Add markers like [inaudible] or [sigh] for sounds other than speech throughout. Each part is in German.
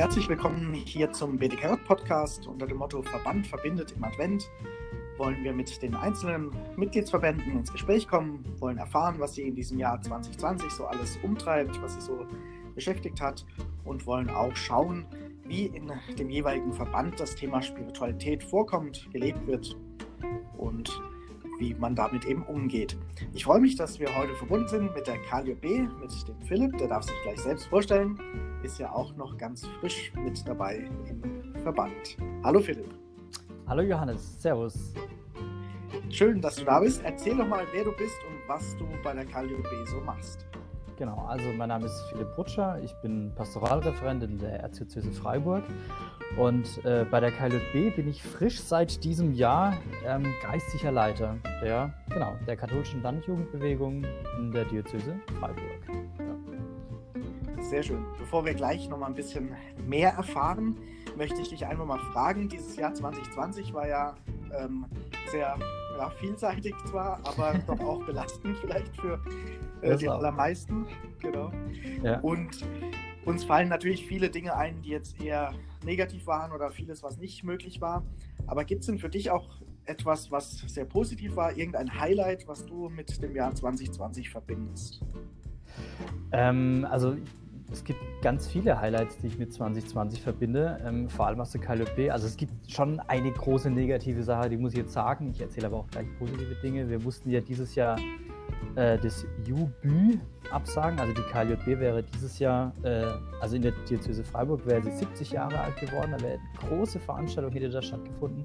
Herzlich willkommen hier zum BDKJ Podcast unter dem Motto Verband verbindet im Advent. Wollen wir mit den einzelnen Mitgliedsverbänden ins Gespräch kommen, wollen erfahren, was sie in diesem Jahr 2020 so alles umtreibt, was sie so beschäftigt hat und wollen auch schauen, wie in dem jeweiligen Verband das Thema Spiritualität vorkommt, gelebt wird und wie man damit eben umgeht. Ich freue mich, dass wir heute verbunden sind mit der KLB, mit dem Philipp, der darf sich gleich selbst vorstellen, ist ja auch noch ganz frisch mit dabei im Verband. Hallo Philipp. Hallo Johannes, Servus. Schön, dass du da bist. Erzähl doch mal, wer du bist und was du bei der KLB so machst. Genau, also mein Name ist Philipp Rutscher, ich bin Pastoralreferent in der Erzdiözese Freiburg und äh, bei der KLB bin ich frisch seit diesem Jahr ähm, geistiger Leiter der, genau, der katholischen Landjugendbewegung in der Diözese Freiburg. Ja. Sehr schön. Bevor wir gleich noch mal ein bisschen mehr erfahren, möchte ich dich einfach mal fragen. Dieses Jahr 2020 war ja ähm, sehr ja, vielseitig zwar, aber doch auch belastend vielleicht für äh, die allermeisten. Genau. Ja. Und uns fallen natürlich viele Dinge ein, die jetzt eher negativ waren oder vieles, was nicht möglich war. Aber gibt es denn für dich auch etwas, was sehr positiv war, irgendein Highlight, was du mit dem Jahr 2020 verbindest? Ähm, also es gibt ganz viele Highlights, die ich mit 2020 verbinde, ähm, vor allem aus der KLP. Also es gibt schon eine große negative Sache, die muss ich jetzt sagen. Ich erzähle aber auch gleich positive Dinge. Wir mussten ja dieses Jahr äh, das UBÜ absagen. Also die KLJB wäre dieses Jahr, äh, also in der Diözese Freiburg wäre sie 70 Jahre alt geworden. Da wäre eine große Veranstaltung, hätte da stattgefunden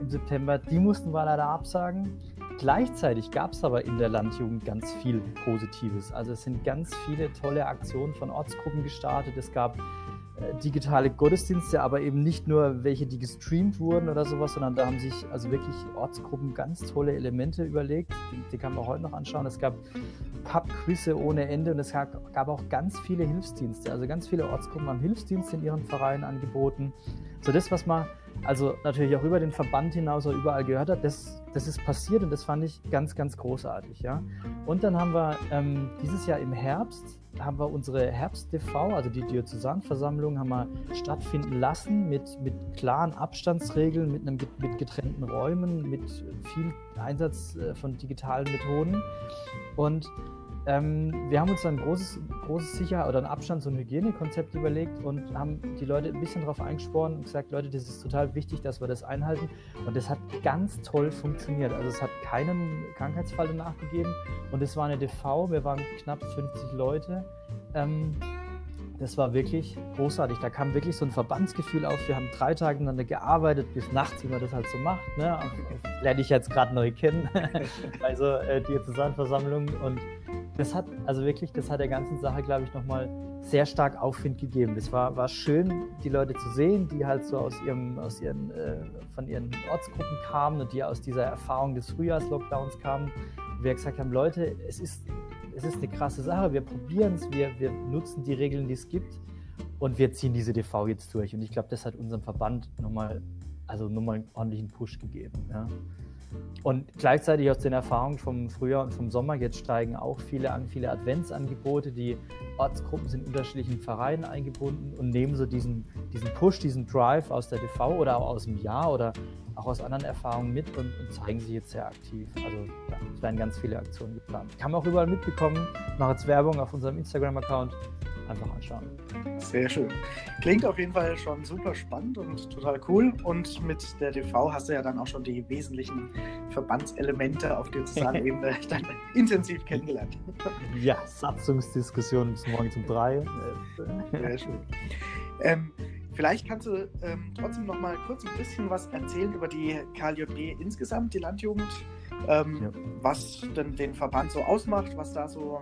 im September. Die mussten wir leider absagen. Gleichzeitig gab es aber in der Landjugend ganz viel Positives. Also es sind ganz viele tolle Aktionen von Ortsgruppen gestartet. Es gab digitale Gottesdienste, aber eben nicht nur welche, die gestreamt wurden oder sowas, sondern da haben sich also wirklich Ortsgruppen ganz tolle Elemente überlegt. Die, die kann man heute noch anschauen. Es gab Pub-Quizze ohne Ende und es gab, gab auch ganz viele Hilfsdienste. Also ganz viele Ortsgruppen haben Hilfsdienste in ihren Vereinen angeboten. So das, was man also natürlich auch über den Verband hinaus oder überall gehört hat, das, das ist passiert und das fand ich ganz, ganz großartig. Ja? Und dann haben wir ähm, dieses Jahr im Herbst haben wir unsere Herbst-TV, also die Diözesanversammlung, haben wir stattfinden lassen mit, mit klaren Abstandsregeln, mit, einem, mit getrennten Räumen, mit viel Einsatz äh, von digitalen Methoden. Und ähm, wir haben uns ein großes, großes Sicherheit- oder ein Abstands- und Hygienekonzept überlegt und haben die Leute ein bisschen darauf eingesporen und gesagt, Leute, das ist total wichtig, dass wir das einhalten. Und das hat ganz toll funktioniert. Also es hat keinen Krankheitsfall danach gegeben. Und es war eine DV, wir waren knapp 50 Leute. Ähm, das war wirklich großartig. Da kam wirklich so ein Verbandsgefühl auf. Wir haben drei Tage miteinander gearbeitet, bis nachts, wie man das halt so macht. Ne? Lerne ich jetzt gerade neu kennen. [laughs] also äh, die Zusammenversammlung und das hat, also wirklich, das hat der ganzen Sache, glaube ich, nochmal sehr stark Aufwind gegeben. Das war, war schön, die Leute zu sehen, die halt so aus ihrem, aus ihren, äh, von ihren Ortsgruppen kamen und die aus dieser Erfahrung des Frühjahrslockdowns kamen. Und wir gesagt haben, Leute, es ist, es ist eine krasse Sache, wir probieren es, wir, wir nutzen die Regeln, die es gibt und wir ziehen diese DV jetzt durch. Und ich glaube, das hat unserem Verband nochmal, also nochmal einen ordentlichen Push gegeben. Ja. Und gleichzeitig aus den Erfahrungen vom Frühjahr und vom Sommer, jetzt steigen auch viele an, viele Adventsangebote. Die Ortsgruppen sind in unterschiedlichen Vereinen eingebunden und nehmen so diesen, diesen Push, diesen Drive aus der TV oder auch aus dem Jahr oder auch aus anderen Erfahrungen mit und, und zeigen sich jetzt sehr aktiv. Also ja, es werden ganz viele Aktionen geplant. Kann man auch überall mitbekommen. Ich mache jetzt Werbung auf unserem Instagram-Account einfach anschauen. Sehr schön. Klingt auf jeden Fall schon super spannend und total cool. Und mit der TV hast du ja dann auch schon die wesentlichen Verbandselemente auf der sozialen Ebene [laughs] dann intensiv kennengelernt. Ja, Satzungsdiskussion bis morgen um drei. Sehr schön. Ähm, Vielleicht kannst du ähm, trotzdem noch mal kurz ein bisschen was erzählen über die KLJB insgesamt, die Landjugend, ähm, ja. was denn den Verband so ausmacht, was da so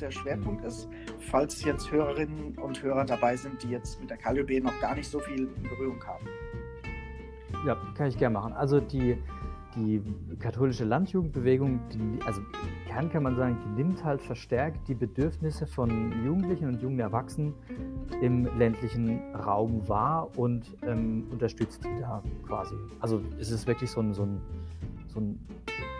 der Schwerpunkt ist, falls jetzt Hörerinnen und Hörer dabei sind, die jetzt mit der KLB noch gar nicht so viel in Berührung haben. Ja, kann ich gerne machen. Also die, die katholische Landjugendbewegung, die, also kann, kann man sagen, die nimmt halt verstärkt die Bedürfnisse von Jugendlichen und jungen Erwachsenen im ländlichen Raum wahr und ähm, unterstützt die da quasi. Also es ist wirklich so ein, so ein, so ein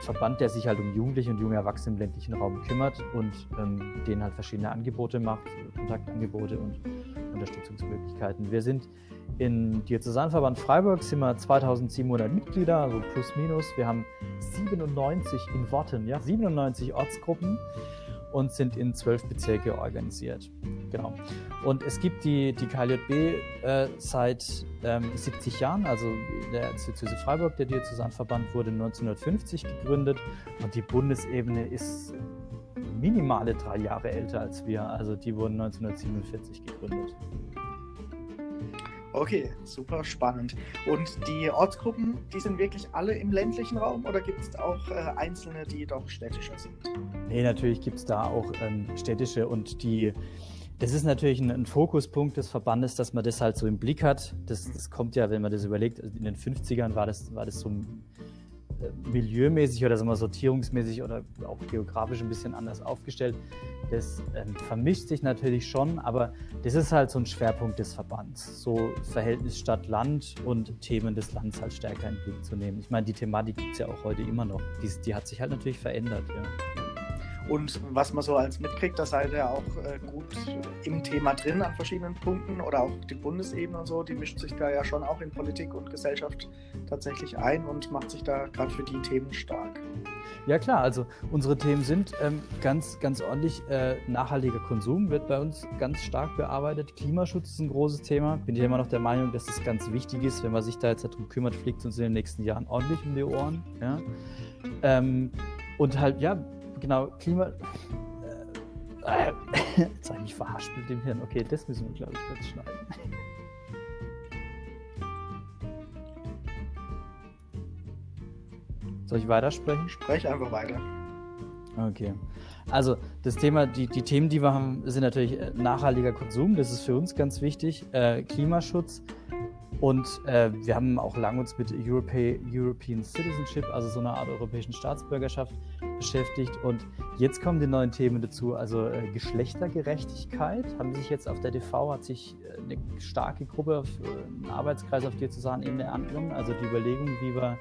Verband, der sich halt um Jugendliche und junge Erwachsene im ländlichen Raum kümmert und ähm, denen halt verschiedene Angebote macht, Kontaktangebote und Unterstützungsmöglichkeiten. Wir sind in Diözesanverband Freiburg sind wir 2700 Mitglieder, also plus minus. Wir haben 97 in Worten, ja, 97 Ortsgruppen und sind in zwölf Bezirke organisiert. Genau. Und es gibt die, die KLJB äh, seit ähm, 70 Jahren, also der Diözese Freiburg, der Diözesanverband, wurde 1950 gegründet und die Bundesebene ist minimale drei Jahre älter als wir. Also die wurden 1947 gegründet. Okay, super spannend. Und die Ortsgruppen, die sind wirklich alle im ländlichen Raum oder gibt es auch äh, einzelne, die doch städtischer sind? Nee, natürlich gibt es da auch ähm, städtische und die. Das ist natürlich ein, ein, Fokuspunkt des Verbandes, dass man das halt so im Blick hat. Das, das kommt ja, wenn man das überlegt, in den 50ern war das, war das so milieumäßig oder sagen wir, sortierungsmäßig oder auch geografisch ein bisschen anders aufgestellt. Das ähm, vermischt sich natürlich schon, aber das ist halt so ein Schwerpunkt des Verbands, so Verhältnis Stadt-Land und Themen des Landes halt stärker in den Blick zu nehmen. Ich meine, die Thematik gibt es ja auch heute immer noch. Die, die hat sich halt natürlich verändert, ja. Und was man so als mitkriegt, da seid ihr auch äh, gut im Thema drin an verschiedenen Punkten oder auch die Bundesebene und so, die mischt sich da ja schon auch in Politik und Gesellschaft tatsächlich ein und macht sich da gerade für die Themen stark. Ja klar, also unsere Themen sind ähm, ganz, ganz ordentlich. Äh, nachhaltiger Konsum wird bei uns ganz stark bearbeitet. Klimaschutz ist ein großes Thema. Bin ich immer noch der Meinung, dass es ganz wichtig ist, wenn man sich da jetzt darum kümmert, fliegt es uns in den nächsten Jahren ordentlich um die Ohren. Ja? Ähm, und halt, ja, genau, Klima. Äh, äh, [laughs] jetzt habe ich mich verhaspelt im Hirn. Okay, das müssen wir, glaube ich, kurz schneiden. [laughs] Soll ich weitersprechen? Sprech einfach weiter. Okay. Also das Thema, die, die Themen, die wir haben, sind natürlich äh, nachhaltiger Konsum, das ist für uns ganz wichtig, äh, Klimaschutz, und äh, wir haben auch lange uns mit Europe European Citizenship, also so einer Art europäischen Staatsbürgerschaft, beschäftigt. Und jetzt kommen die neuen Themen dazu. Also äh, Geschlechtergerechtigkeit haben sich jetzt auf der DV hat sich äh, eine starke Gruppe, auf, äh, einen Arbeitskreis auf Diözesanebene angenommen. Also die Überlegung, wie wir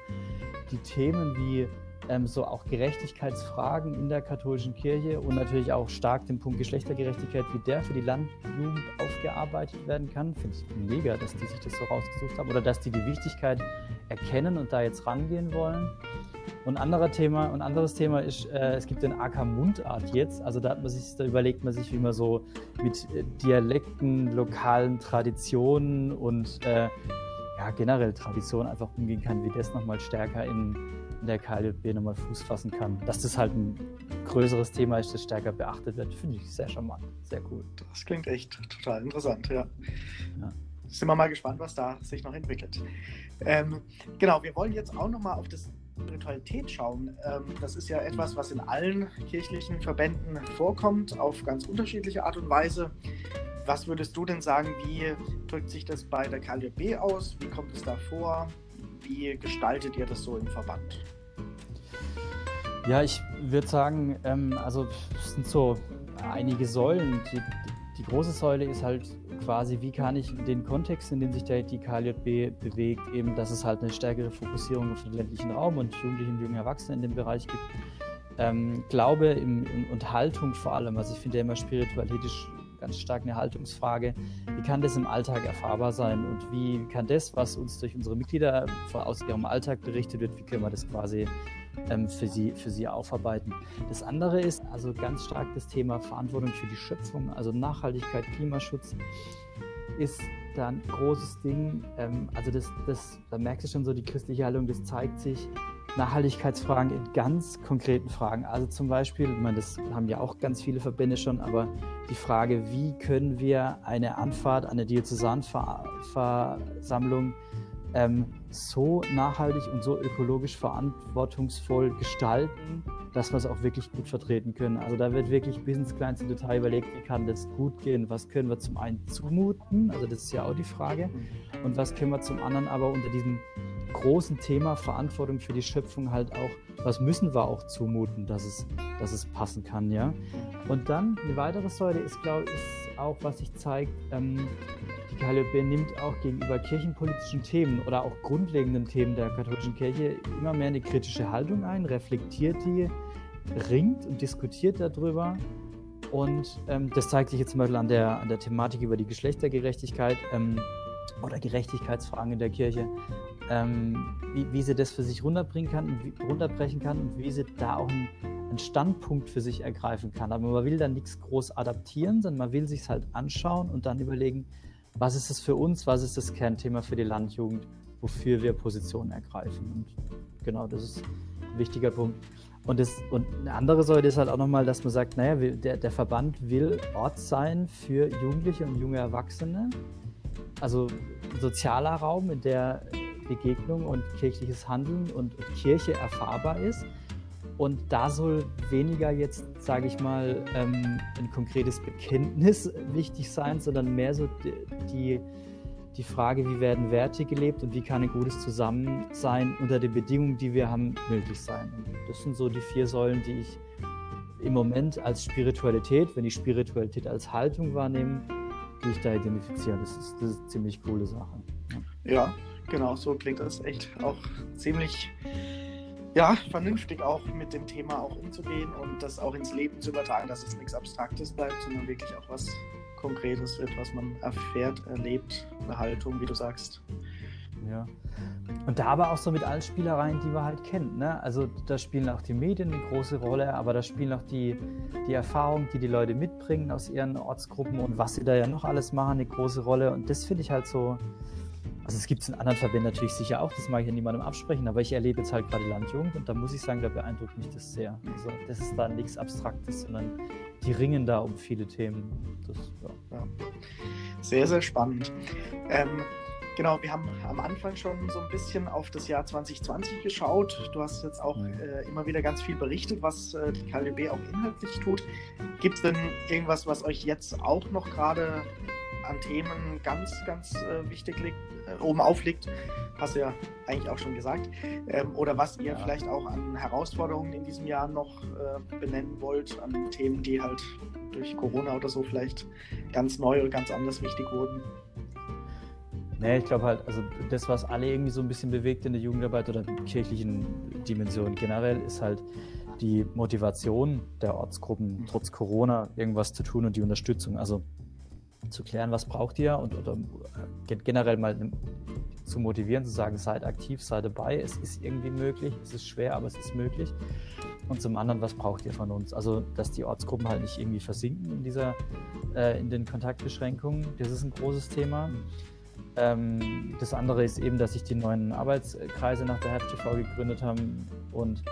die Themen wie ähm, so auch Gerechtigkeitsfragen in der katholischen Kirche und natürlich auch stark den Punkt Geschlechtergerechtigkeit, wie der für die Landjugend aufgearbeitet werden kann. Finde ich mega, dass die sich das so rausgesucht haben oder dass die die Wichtigkeit erkennen und da jetzt rangehen wollen. Und anderer Thema, ein anderes Thema ist, äh, es gibt den AK Mundart jetzt. Also da hat man sich, da überlegt man sich, wie man so mit äh, Dialekten, lokalen Traditionen und äh, ja, generell Traditionen einfach umgehen kann, wie das nochmal stärker in in der KLB nochmal Fuß fassen kann. Dass das halt ein größeres Thema ist, das stärker beachtet wird, finde ich sehr charmant, sehr cool. Das klingt echt total interessant, ja. ja. Sind wir mal gespannt, was da sich noch entwickelt. Ähm, genau, wir wollen jetzt auch nochmal auf das Spiritualität schauen. Ähm, das ist ja etwas, was in allen kirchlichen Verbänden vorkommt, auf ganz unterschiedliche Art und Weise. Was würdest du denn sagen, wie drückt sich das bei der KLB aus? Wie kommt es da vor? Wie gestaltet ihr das so im Verband? Ja, ich würde sagen, ähm, also es sind so einige Säulen. Die, die, große Säule ist halt quasi, wie kann ich den Kontext, in dem sich der, die KLJB bewegt, eben, dass es halt eine stärkere Fokussierung auf den ländlichen Raum und Jugendliche und junge Erwachsene in dem Bereich gibt. Ähm, Glaube im, im, und Haltung vor allem. Also ich finde ja immer Spiritualität ganz stark eine Haltungsfrage. Wie kann das im Alltag erfahrbar sein und wie kann das, was uns durch unsere Mitglieder aus ihrem Alltag berichtet wird, wie können wir das quasi ähm, für, sie, für sie aufarbeiten? Das andere ist also ganz stark das Thema Verantwortung für die Schöpfung, also Nachhaltigkeit, Klimaschutz ist da ein großes Ding. Ähm, also das, das, da merkst du schon so, die christliche Haltung, das zeigt sich Nachhaltigkeitsfragen in ganz konkreten Fragen. Also zum Beispiel, ich meine, das haben ja auch ganz viele Verbände schon, aber die Frage, wie können wir eine Anfahrt, eine Diözesanversammlung ähm, so nachhaltig und so ökologisch verantwortungsvoll gestalten, dass wir es auch wirklich gut vertreten können. Also da wird wirklich bis ins kleinste Detail überlegt, wie kann das gut gehen, was können wir zum einen zumuten, also das ist ja auch die Frage, und was können wir zum anderen aber unter diesem großen Thema Verantwortung für die Schöpfung halt auch, was müssen wir auch zumuten, dass es, dass es passen kann, ja. Und dann eine weitere Säule ist, glaube ich, auch, was sich zeigt, ähm, die die KLB nimmt auch gegenüber kirchenpolitischen Themen oder auch grundlegenden Themen der katholischen Kirche immer mehr eine kritische Haltung ein, reflektiert die, ringt und diskutiert darüber. Und ähm, das zeigt sich jetzt zum Beispiel an der, an der Thematik über die Geschlechtergerechtigkeit ähm, oder Gerechtigkeitsfragen in der Kirche, ähm, wie, wie, sie das für sich runterbringen kann, wie, runterbrechen kann und wie sie da auch einen, einen, Standpunkt für sich ergreifen kann. Aber man will dann nichts groß adaptieren, sondern man will sich halt anschauen und dann überlegen, was ist es für uns, was ist das Kernthema für die Landjugend, wofür wir Positionen ergreifen. Und genau, das ist ein wichtiger Punkt. Und, das, und eine andere Säule ist halt auch nochmal, dass man sagt, naja, der, der Verband will Ort sein für Jugendliche und junge Erwachsene. Also sozialer Raum, in der Begegnung und kirchliches Handeln und Kirche erfahrbar ist. Und da soll weniger jetzt, sage ich mal, ähm, ein konkretes Bekenntnis wichtig sein, sondern mehr so die, die Frage, wie werden Werte gelebt und wie kann ein gutes Zusammensein unter den Bedingungen, die wir haben, möglich sein. Das sind so die vier Säulen, die ich im Moment als Spiritualität, wenn ich Spiritualität als Haltung wahrnehme, die ich da identifiziere. Das ist, das ist eine ziemlich coole Sache. Ja. Genau, so klingt das echt auch ziemlich ja, vernünftig auch mit dem Thema auch umzugehen und das auch ins Leben zu übertragen, dass es nichts Abstraktes bleibt, sondern wirklich auch was Konkretes wird, was man erfährt, erlebt, eine Haltung, wie du sagst. Ja. Und da aber auch so mit allen Spielereien, die wir halt kennen. Ne? Also da spielen auch die Medien eine große Rolle, aber da spielen auch die, die Erfahrungen, die die Leute mitbringen aus ihren Ortsgruppen und was sie da ja noch alles machen, eine große Rolle. Und das finde ich halt so, also es gibt es in anderen Verbänden natürlich sicher auch, das mag ich ja niemandem absprechen, aber ich erlebe jetzt halt gerade Landjugend und da muss ich sagen, da beeindruckt mich das sehr. Also das ist da nichts Abstraktes, sondern die ringen da um viele Themen. Das, ja. Ja. Sehr, sehr spannend. Ähm, genau, wir haben am Anfang schon so ein bisschen auf das Jahr 2020 geschaut. Du hast jetzt auch äh, immer wieder ganz viel berichtet, was äh, die KLB auch inhaltlich tut. Gibt es denn irgendwas, was euch jetzt auch noch gerade an Themen ganz, ganz äh, wichtig liegt, äh, oben aufliegt, hast du ja eigentlich auch schon gesagt. Ähm, oder was ihr ja. vielleicht auch an Herausforderungen in diesem Jahr noch äh, benennen wollt, an Themen, die halt durch Corona oder so vielleicht ganz neu oder ganz anders wichtig wurden. Nee, ich glaube halt, also das, was alle irgendwie so ein bisschen bewegt in der Jugendarbeit oder kirchlichen Dimension generell, ist halt die Motivation der Ortsgruppen, mhm. trotz Corona irgendwas zu tun und die Unterstützung. Also zu klären, was braucht ihr und oder äh, generell mal zu motivieren, zu sagen, seid aktiv, seid dabei, es ist irgendwie möglich, es ist schwer, aber es ist möglich. Und zum anderen, was braucht ihr von uns? Also, dass die Ortsgruppen halt nicht irgendwie versinken in dieser, äh, in den Kontaktbeschränkungen, das ist ein großes Thema. Ähm, das andere ist eben, dass sich die neuen Arbeitskreise nach der Herbst TV gegründet haben und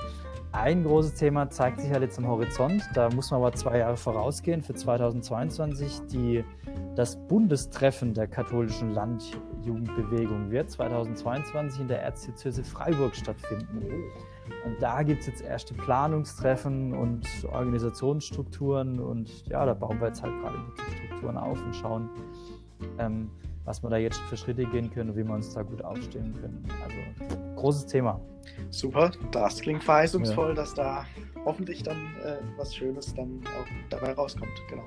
ein großes Thema zeigt sich halt jetzt am Horizont. Da muss man aber zwei Jahre vorausgehen. Für 2022 die, das Bundestreffen der katholischen Landjugendbewegung wird 2022 in der Erzdiözese Freiburg stattfinden. Und da gibt es jetzt erste Planungstreffen und Organisationsstrukturen und ja, da bauen wir jetzt halt gerade die Strukturen auf und schauen, ähm, was wir da jetzt für Schritte gehen können und wie wir uns da gut aufstellen können. Also großes Thema. Super, das klingt verheißungsvoll, ja. dass da hoffentlich dann äh, was Schönes dann auch dabei rauskommt. Genau.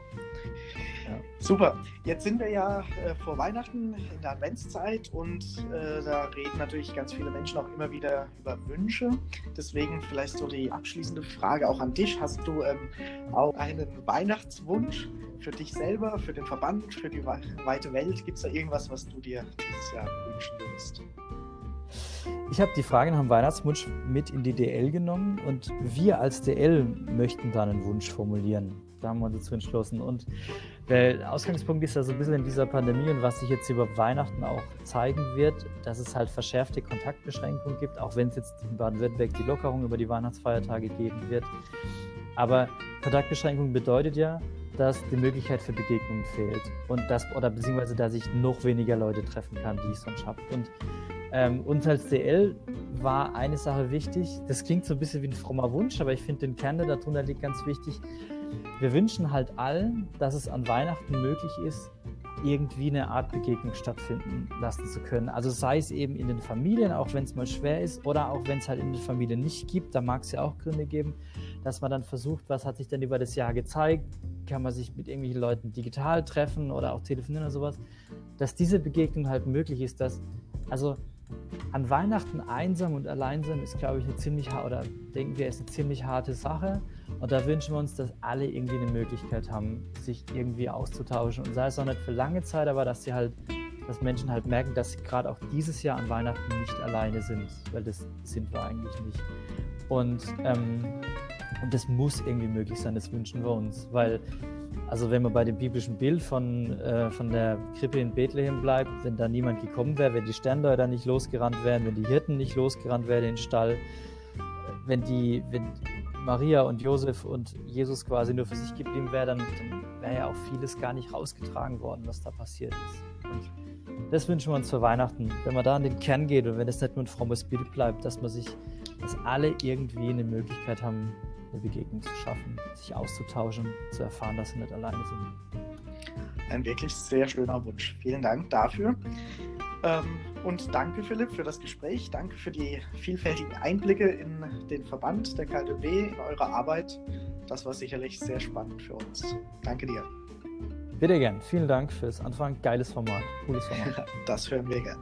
Ja. Super. Jetzt sind wir ja äh, vor Weihnachten in der Adventszeit und äh, da reden natürlich ganz viele Menschen auch immer wieder über Wünsche. Deswegen vielleicht so die abschließende Frage auch an dich. Hast du ähm, auch einen Weihnachtswunsch für dich selber, für den Verband, für die weite Welt? Gibt es da irgendwas, was du dir dieses Jahr wünschen würdest? Ich habe die Frage nach dem Weihnachtswunsch mit in die DL genommen und wir als DL möchten da einen Wunsch formulieren. Da haben wir uns dazu entschlossen. Und der Ausgangspunkt ist ja so ein bisschen in dieser Pandemie und was sich jetzt über Weihnachten auch zeigen wird, dass es halt verschärfte Kontaktbeschränkungen gibt, auch wenn es jetzt in Baden-Württemberg die Lockerung über die Weihnachtsfeiertage geben wird. Aber Kontaktbeschränkung bedeutet ja, dass die Möglichkeit für Begegnungen fehlt und das oder beziehungsweise dass ich noch weniger Leute treffen kann, die ich sonst habe. Und ähm, uns als DL war eine Sache wichtig. Das klingt so ein bisschen wie ein frommer Wunsch, aber ich finde den Kern, der darunter liegt, ganz wichtig. Wir wünschen halt allen, dass es an Weihnachten möglich ist, irgendwie eine Art Begegnung stattfinden lassen zu können. Also sei es eben in den Familien, auch wenn es mal schwer ist, oder auch wenn es halt in den Familien nicht gibt, da mag es ja auch Gründe geben, dass man dann versucht, was hat sich denn über das Jahr gezeigt, kann man sich mit irgendwelchen Leuten digital treffen oder auch telefonieren oder sowas, dass diese Begegnung halt möglich ist, dass, also an Weihnachten einsam und allein sein ist, glaube ich, eine ziemlich, oder denken wir, ist eine ziemlich harte Sache. Und da wünschen wir uns, dass alle irgendwie eine Möglichkeit haben, sich irgendwie auszutauschen. Und sei es auch nicht für lange Zeit, aber dass sie halt, dass Menschen halt merken, dass sie gerade auch dieses Jahr an Weihnachten nicht alleine sind, weil das sind wir eigentlich nicht. Und, ähm, und das muss irgendwie möglich sein, das wünschen wir uns, weil also wenn man bei dem biblischen Bild von, äh, von der Krippe in Bethlehem bleibt, wenn da niemand gekommen wäre, wenn die Sterndeuter nicht losgerannt wären, wenn die Hirten nicht losgerannt wären in den Stall, wenn die, wenn Maria und Josef und Jesus quasi nur für sich geblieben wären, dann, dann wäre ja auch vieles gar nicht rausgetragen worden, was da passiert ist. Und das wünschen wir uns für Weihnachten, wenn man da an den Kern geht und wenn es nicht nur ein frommes Bild bleibt, dass man sich, dass alle irgendwie eine Möglichkeit haben, eine Begegnung zu schaffen, sich auszutauschen, zu erfahren, dass sie nicht alleine sind. Ein wirklich sehr schöner Wunsch. Vielen Dank dafür. Ähm, und danke, Philipp, für das Gespräch. Danke für die vielfältigen Einblicke in den Verband der KDB, in eure Arbeit. Das war sicherlich sehr spannend für uns. Danke dir. Bitte gern. Vielen Dank fürs Anfang. Geiles Format. Cooles Format. [laughs] Das hören wir gern.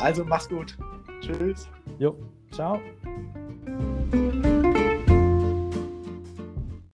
Also mach's gut. Tschüss. Jo. Ciao.